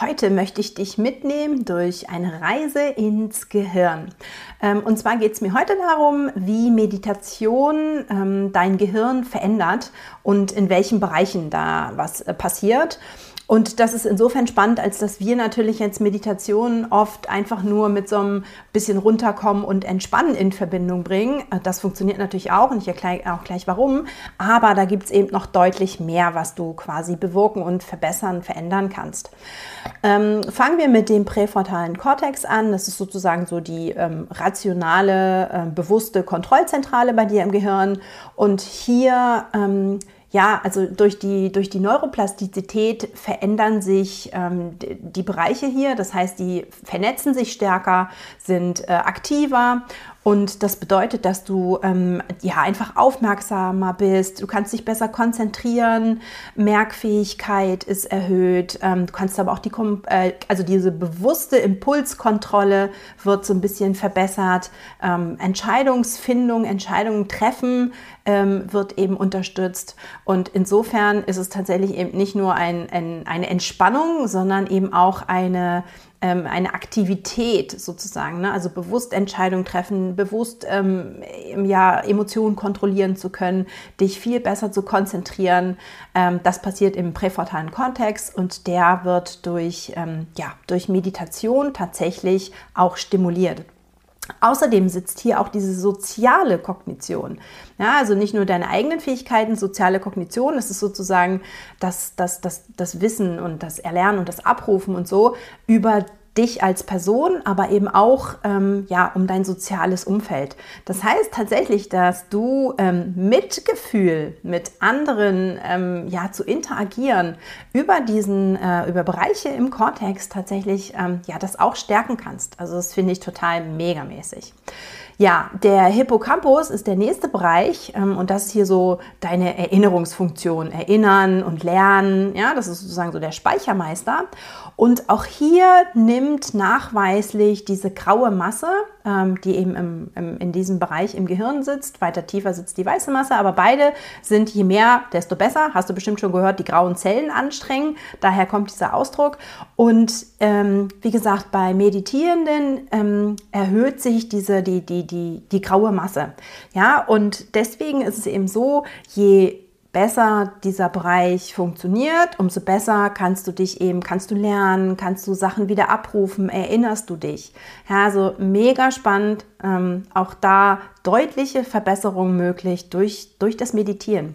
Heute möchte ich dich mitnehmen durch eine Reise ins Gehirn. Ähm, und zwar geht es mir heute darum, wie Meditation ähm, dein Gehirn verändert und in welchen Bereichen da was äh, passiert. Und das ist insofern spannend, als dass wir natürlich jetzt Meditation oft einfach nur mit so einem bisschen runterkommen und entspannen in Verbindung bringen. Das funktioniert natürlich auch und ich erkläre auch gleich warum. Aber da gibt es eben noch deutlich mehr, was du quasi bewirken und verbessern, verändern kannst. Ähm, fangen wir mit dem präfrontalen Kortex an. Das ist sozusagen so die ähm, rationale, äh, bewusste Kontrollzentrale bei dir im Gehirn. Und hier ähm, ja, also durch die, durch die Neuroplastizität verändern sich ähm, die Bereiche hier. Das heißt, die vernetzen sich stärker, sind äh, aktiver und das bedeutet, dass du ähm, ja einfach aufmerksamer bist, du kannst dich besser konzentrieren, Merkfähigkeit ist erhöht, ähm, du kannst aber auch die, äh, also diese bewusste Impulskontrolle wird so ein bisschen verbessert, ähm, Entscheidungsfindung, Entscheidungen treffen ähm, wird eben unterstützt. Und insofern ist es tatsächlich eben nicht nur ein, ein, eine Entspannung, sondern eben auch eine ähm, eine Aktivität sozusagen, ne? also bewusst Entscheidungen treffen, bewusst ähm, ja, Emotionen kontrollieren zu können, dich viel besser zu konzentrieren. Ähm, das passiert im präfrontalen Kontext und der wird durch, ähm, ja, durch Meditation tatsächlich auch stimuliert. Außerdem sitzt hier auch diese soziale Kognition. Ja, also nicht nur deine eigenen Fähigkeiten, soziale Kognition, das ist sozusagen das, das, das, das Wissen und das Erlernen und das Abrufen und so über dich als Person, aber eben auch ähm, ja, um dein soziales Umfeld. Das heißt tatsächlich, dass du ähm, Mitgefühl mit anderen ähm, ja, zu interagieren über diesen, äh, über Bereiche im Kortex tatsächlich ähm, ja, das auch stärken kannst. Also das finde ich total megamäßig. Ja, der Hippocampus ist der nächste Bereich ähm, und das ist hier so deine Erinnerungsfunktion, erinnern und lernen. Ja, das ist sozusagen so der Speichermeister. Und auch hier nimmt nachweislich diese graue Masse, die eben im, im, in diesem Bereich im Gehirn sitzt, weiter tiefer sitzt die weiße Masse, aber beide sind je mehr, desto besser. Hast du bestimmt schon gehört, die grauen Zellen anstrengen. Daher kommt dieser Ausdruck. Und ähm, wie gesagt, bei Meditierenden ähm, erhöht sich diese, die, die, die, die graue Masse. Ja, und deswegen ist es eben so, je besser dieser Bereich funktioniert, umso besser kannst du dich eben, kannst du lernen, kannst du Sachen wieder abrufen, erinnerst du dich. Ja, also mega spannend, ähm, auch da deutliche Verbesserungen möglich durch, durch das Meditieren.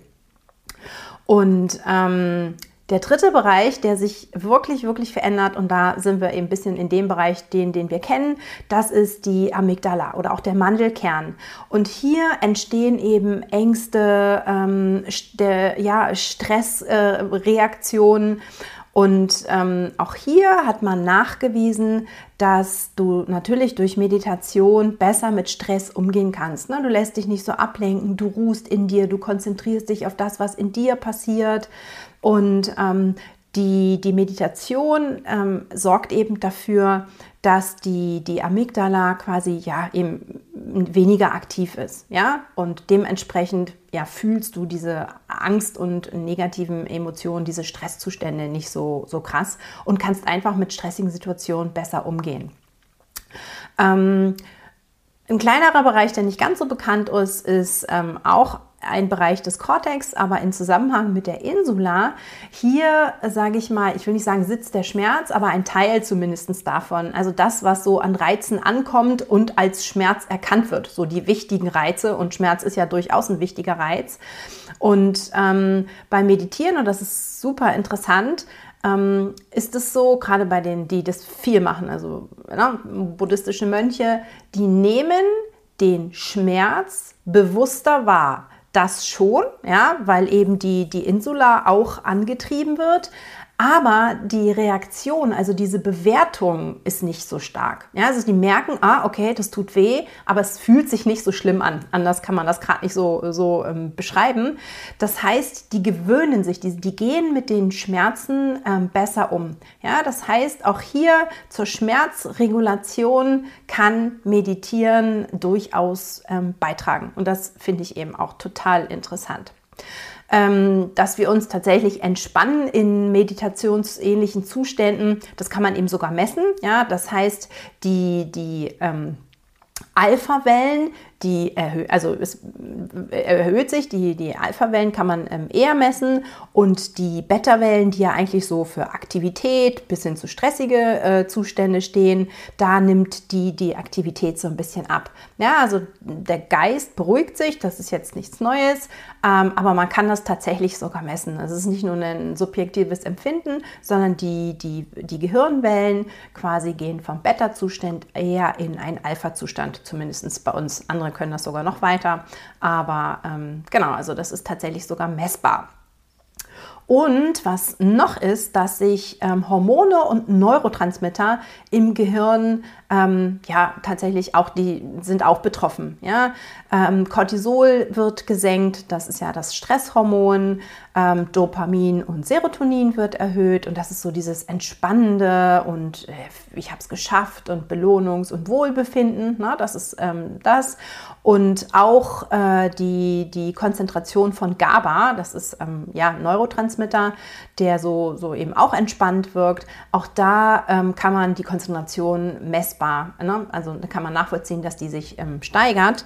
Und ähm, der dritte Bereich, der sich wirklich, wirklich verändert, und da sind wir eben ein bisschen in dem Bereich, den, den wir kennen, das ist die Amygdala oder auch der Mandelkern. Und hier entstehen eben Ängste, ähm, der, ja, Stressreaktionen. Äh, und ähm, auch hier hat man nachgewiesen, dass du natürlich durch Meditation besser mit Stress umgehen kannst. Ne? Du lässt dich nicht so ablenken, du ruhst in dir, du konzentrierst dich auf das, was in dir passiert. Und ähm, die, die Meditation ähm, sorgt eben dafür, dass die, die Amygdala quasi ja eben weniger aktiv ist, ja, und dementsprechend ja fühlst du diese Angst und negativen Emotionen, diese Stresszustände nicht so, so krass und kannst einfach mit stressigen Situationen besser umgehen. Ähm, ein kleinerer Bereich, der nicht ganz so bekannt ist, ist ähm, auch ein Bereich des Cortex, aber in Zusammenhang mit der Insula, hier sage ich mal, ich will nicht sagen sitzt der Schmerz, aber ein Teil zumindest davon. Also das, was so an Reizen ankommt und als Schmerz erkannt wird. So die wichtigen Reize und Schmerz ist ja durchaus ein wichtiger Reiz. Und ähm, beim Meditieren, und das ist super interessant, ähm, ist es so, gerade bei denen, die das viel machen, also na, buddhistische Mönche, die nehmen den Schmerz bewusster wahr das schon, ja, weil eben die, die Insula auch angetrieben wird. Aber die Reaktion, also diese Bewertung ist nicht so stark. Ja, also die merken, ah, okay, das tut weh, aber es fühlt sich nicht so schlimm an. Anders kann man das gerade nicht so, so ähm, beschreiben. Das heißt, die gewöhnen sich, die, die gehen mit den Schmerzen ähm, besser um. Ja, das heißt, auch hier zur Schmerzregulation kann Meditieren durchaus ähm, beitragen. Und das finde ich eben auch total interessant ähm, dass wir uns tatsächlich entspannen in meditationsähnlichen Zuständen. Das kann man eben sogar messen. Ja, das heißt, die, die ähm, Alpha-Wellen, die erhö also es erhöht sich, die, die Alpha-Wellen kann man ähm, eher messen und die Beta-Wellen, die ja eigentlich so für Aktivität bis hin zu stressige äh, Zustände stehen, da nimmt die die Aktivität so ein bisschen ab. Ja, also der Geist beruhigt sich, das ist jetzt nichts Neues, ähm, aber man kann das tatsächlich sogar messen. Also es ist nicht nur ein subjektives Empfinden, sondern die, die, die Gehirnwellen quasi gehen vom Beta-Zustand eher in einen Alpha-Zustand, zumindest bei uns. Andere können das sogar noch weiter. Aber ähm, genau, also das ist tatsächlich sogar messbar. Und was noch ist, dass sich ähm, Hormone und Neurotransmitter im Gehirn ähm, ja tatsächlich auch die sind auch betroffen. Ja? Ähm, Cortisol wird gesenkt, das ist ja das Stresshormon. Ähm, Dopamin und Serotonin wird erhöht und das ist so dieses entspannende und äh, ich habe es geschafft und Belohnungs- und Wohlbefinden. Na, das ist ähm, das und auch äh, die die Konzentration von GABA, das ist ähm, ja Neurotransmitter, der so so eben auch entspannt wirkt. Auch da ähm, kann man die Konzentration messbar, ne? also da kann man nachvollziehen, dass die sich ähm, steigert.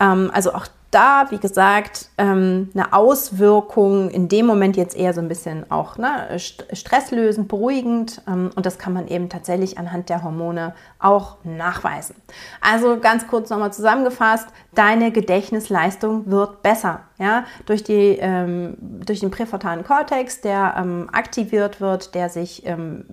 Ähm, also auch da, wie gesagt, ähm, eine Auswirkung in dem Moment jetzt eher so ein bisschen auch ne, stresslösend, beruhigend. Ähm, und das kann man eben tatsächlich anhand der Hormone auch nachweisen. Also ganz kurz nochmal zusammengefasst, deine Gedächtnisleistung wird besser. Ja, durch, die, ähm, durch den präfrontalen Kortex, der ähm, aktiviert wird, der sich ähm,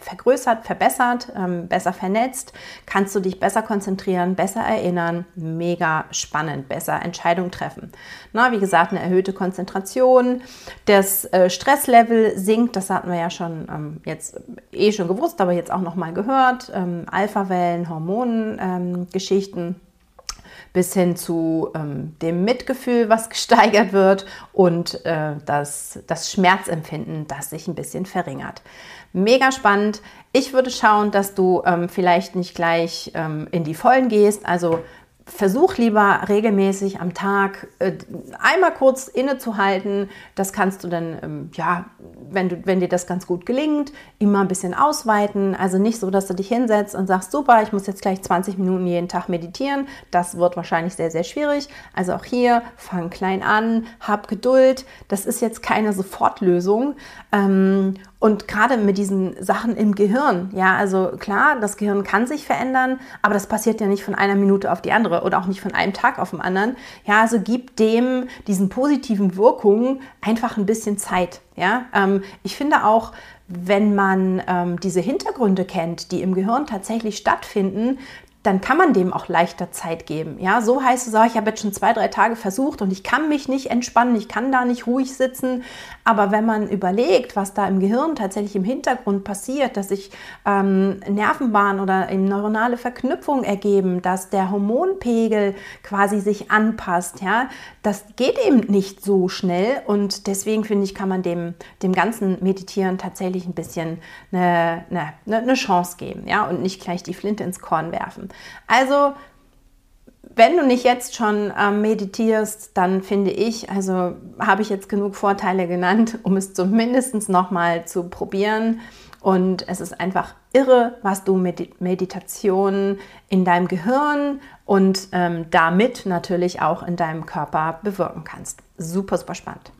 vergrößert, verbessert, ähm, besser vernetzt, kannst du dich besser konzentrieren, besser erinnern, mega spannend, besser Entscheidungen treffen. Na, wie gesagt, eine erhöhte Konzentration, das äh, Stresslevel sinkt, das hatten wir ja schon ähm, jetzt eh schon gewusst, aber jetzt auch nochmal gehört, ähm, Alpha-Wellen, Hormongeschichten bis hin zu ähm, dem Mitgefühl, was gesteigert wird und äh, das, das Schmerzempfinden, das sich ein bisschen verringert. Mega spannend. Ich würde schauen, dass du ähm, vielleicht nicht gleich ähm, in die Vollen gehst. Also versuch lieber regelmäßig am Tag äh, einmal kurz innezuhalten. Das kannst du dann, ähm, ja, wenn, du, wenn dir das ganz gut gelingt, immer ein bisschen ausweiten. Also nicht so, dass du dich hinsetzt und sagst, super, ich muss jetzt gleich 20 Minuten jeden Tag meditieren. Das wird wahrscheinlich sehr, sehr schwierig. Also auch hier, fang klein an, hab Geduld. Das ist jetzt keine Sofortlösung. Ähm, und gerade mit diesen Sachen im Gehirn, ja, also klar, das Gehirn kann sich verändern, aber das passiert ja nicht von einer Minute auf die andere oder auch nicht von einem Tag auf den anderen. Ja, also gib dem, diesen positiven Wirkungen einfach ein bisschen Zeit. Ja, ähm, ich finde auch, wenn man ähm, diese Hintergründe kennt, die im Gehirn tatsächlich stattfinden, dann kann man dem auch leichter Zeit geben. Ja, so heißt es auch, ich habe jetzt schon zwei, drei Tage versucht und ich kann mich nicht entspannen, ich kann da nicht ruhig sitzen. Aber wenn man überlegt, was da im Gehirn tatsächlich im Hintergrund passiert, dass sich ähm, Nervenbahnen oder neuronale Verknüpfungen ergeben, dass der Hormonpegel quasi sich anpasst, ja, das geht eben nicht so schnell und deswegen finde ich, kann man dem, dem ganzen Meditieren tatsächlich ein bisschen eine, eine, eine Chance geben, ja, und nicht gleich die Flinte ins Korn werfen. Also, wenn du nicht jetzt schon ähm, meditierst, dann finde ich, also habe ich jetzt genug Vorteile genannt, um es zumindest nochmal zu probieren. Und es ist einfach irre, was du mit Meditation in deinem Gehirn und ähm, damit natürlich auch in deinem Körper bewirken kannst. Super, super spannend.